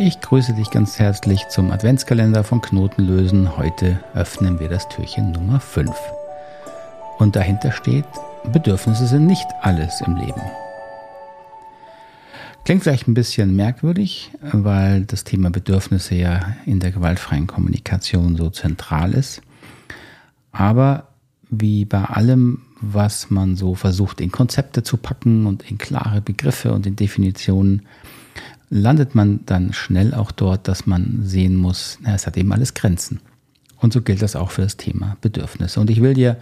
Ich grüße dich ganz herzlich zum Adventskalender von Knotenlösen. Heute öffnen wir das Türchen Nummer 5. Und dahinter steht, Bedürfnisse sind nicht alles im Leben. Klingt vielleicht ein bisschen merkwürdig, weil das Thema Bedürfnisse ja in der gewaltfreien Kommunikation so zentral ist. Aber wie bei allem, was man so versucht in Konzepte zu packen und in klare Begriffe und in Definitionen, landet man dann schnell auch dort, dass man sehen muss, na, es hat eben alles Grenzen. Und so gilt das auch für das Thema Bedürfnisse. Und ich will dir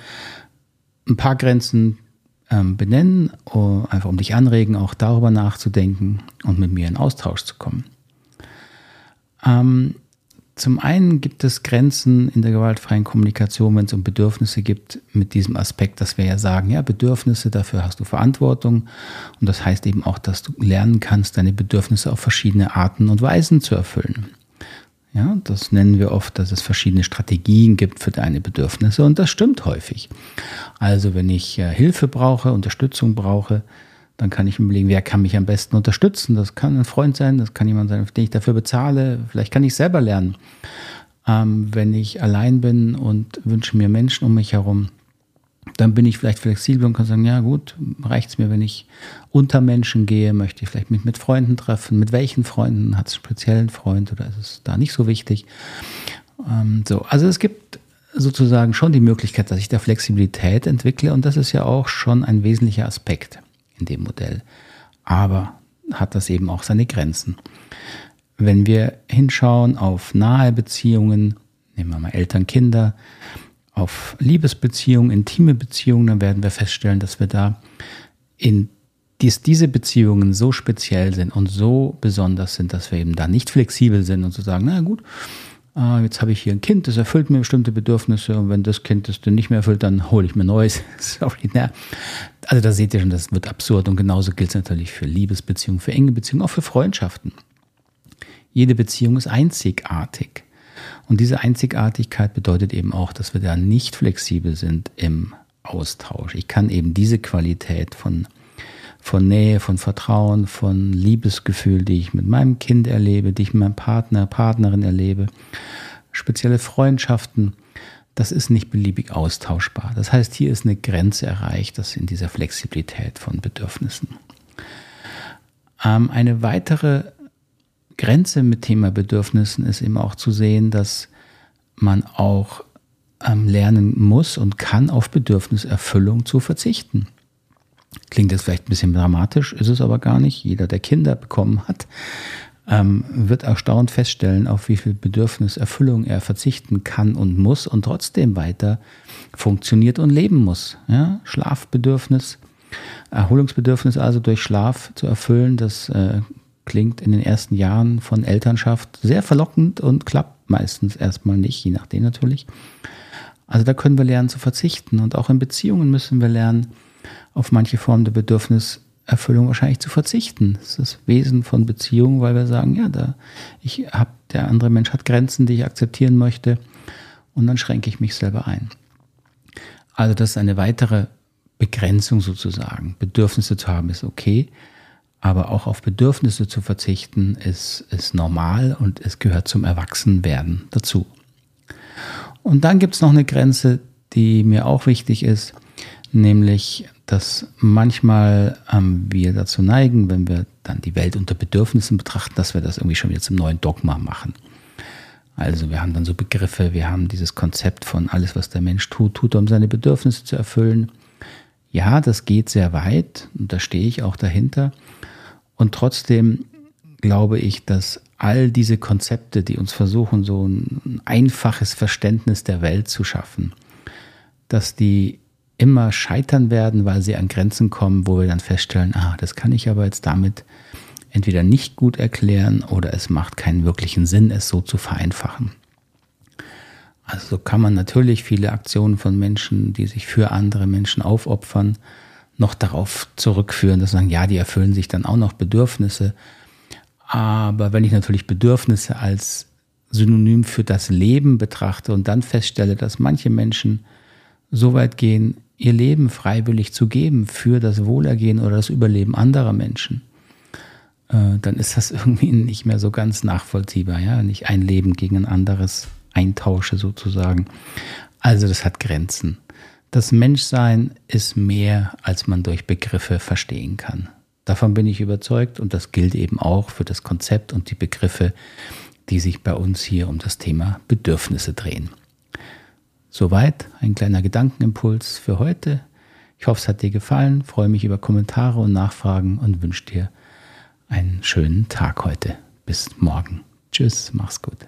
ein paar Grenzen ähm, benennen, einfach um dich anregen, auch darüber nachzudenken und mit mir in Austausch zu kommen. Ähm, zum einen gibt es Grenzen in der gewaltfreien Kommunikation, wenn es um Bedürfnisse gibt, mit diesem Aspekt, dass wir ja sagen, ja, Bedürfnisse, dafür hast du Verantwortung. Und das heißt eben auch, dass du lernen kannst, deine Bedürfnisse auf verschiedene Arten und Weisen zu erfüllen. Ja, das nennen wir oft, dass es verschiedene Strategien gibt für deine Bedürfnisse und das stimmt häufig. Also wenn ich äh, Hilfe brauche, Unterstützung brauche, dann kann ich mir überlegen, wer kann mich am besten unterstützen. Das kann ein Freund sein, das kann jemand sein, den ich dafür bezahle. Vielleicht kann ich selber lernen. Ähm, wenn ich allein bin und wünsche mir Menschen um mich herum, dann bin ich vielleicht flexibel und kann sagen, ja gut, reicht es mir, wenn ich unter Menschen gehe, möchte ich vielleicht mich mit Freunden treffen. Mit welchen Freunden? Hat es einen speziellen Freund oder ist es da nicht so wichtig? Ähm, so, also es gibt sozusagen schon die Möglichkeit, dass ich da Flexibilität entwickle und das ist ja auch schon ein wesentlicher Aspekt in dem Modell. Aber hat das eben auch seine Grenzen. Wenn wir hinschauen auf nahe Beziehungen, nehmen wir mal Eltern, Kinder, auf Liebesbeziehungen, intime Beziehungen, dann werden wir feststellen, dass wir da in dies, diese Beziehungen so speziell sind und so besonders sind, dass wir eben da nicht flexibel sind und zu so sagen, na gut, ah, jetzt habe ich hier ein Kind, das erfüllt mir bestimmte Bedürfnisse und wenn das Kind das dann nicht mehr erfüllt, dann hole ich mir neues. Sorry, na. Also da seht ihr schon, das wird absurd und genauso gilt es natürlich für Liebesbeziehungen, für enge Beziehungen, auch für Freundschaften. Jede Beziehung ist einzigartig. Und diese Einzigartigkeit bedeutet eben auch, dass wir da nicht flexibel sind im Austausch. Ich kann eben diese Qualität von von Nähe, von Vertrauen, von Liebesgefühl, die ich mit meinem Kind erlebe, die ich mit meinem Partner, Partnerin erlebe, spezielle Freundschaften, das ist nicht beliebig austauschbar. Das heißt, hier ist eine Grenze erreicht, das in dieser Flexibilität von Bedürfnissen. Ähm, eine weitere Grenze mit Thema Bedürfnissen ist eben auch zu sehen, dass man auch ähm, lernen muss und kann auf Bedürfniserfüllung zu verzichten. Klingt jetzt vielleicht ein bisschen dramatisch, ist es aber gar nicht. Jeder, der Kinder bekommen hat, ähm, wird erstaunt feststellen, auf wie viel Bedürfniserfüllung er verzichten kann und muss und trotzdem weiter funktioniert und leben muss. Ja? Schlafbedürfnis, Erholungsbedürfnis also durch Schlaf zu erfüllen, das äh, klingt in den ersten Jahren von Elternschaft sehr verlockend und klappt meistens erstmal nicht, je nachdem natürlich. Also da können wir lernen zu verzichten und auch in Beziehungen müssen wir lernen, auf manche Formen der Bedürfniserfüllung wahrscheinlich zu verzichten. Das ist das Wesen von Beziehungen, weil wir sagen, ja, da ich habe der andere Mensch hat Grenzen, die ich akzeptieren möchte und dann schränke ich mich selber ein. Also das ist eine weitere Begrenzung sozusagen. Bedürfnisse zu haben ist okay, aber auch auf Bedürfnisse zu verzichten ist, ist normal und es gehört zum Erwachsenwerden dazu. Und dann gibt es noch eine Grenze, die mir auch wichtig ist, nämlich dass manchmal ähm, wir dazu neigen, wenn wir dann die Welt unter Bedürfnissen betrachten, dass wir das irgendwie schon wieder zum neuen Dogma machen. Also wir haben dann so Begriffe, wir haben dieses Konzept von alles, was der Mensch tut, tut er, um seine Bedürfnisse zu erfüllen. Ja, das geht sehr weit und da stehe ich auch dahinter. Und trotzdem glaube ich, dass all diese Konzepte, die uns versuchen, so ein einfaches Verständnis der Welt zu schaffen, dass die immer scheitern werden, weil sie an Grenzen kommen, wo wir dann feststellen, ah, das kann ich aber jetzt damit entweder nicht gut erklären oder es macht keinen wirklichen Sinn, es so zu vereinfachen. Also so kann man natürlich viele Aktionen von Menschen, die sich für andere Menschen aufopfern, noch darauf zurückführen, dass sagen, ja, die erfüllen sich dann auch noch Bedürfnisse. Aber wenn ich natürlich Bedürfnisse als Synonym für das Leben betrachte und dann feststelle, dass manche Menschen so weit gehen, ihr Leben freiwillig zu geben für das Wohlergehen oder das Überleben anderer Menschen, äh, dann ist das irgendwie nicht mehr so ganz nachvollziehbar. Ja? Nicht ein Leben gegen ein anderes eintausche sozusagen. Also das hat Grenzen. Das Menschsein ist mehr, als man durch Begriffe verstehen kann. Davon bin ich überzeugt und das gilt eben auch für das Konzept und die Begriffe, die sich bei uns hier um das Thema Bedürfnisse drehen. Soweit ein kleiner Gedankenimpuls für heute. Ich hoffe, es hat dir gefallen, freue mich über Kommentare und Nachfragen und wünsche dir einen schönen Tag heute. Bis morgen. Tschüss, mach's gut.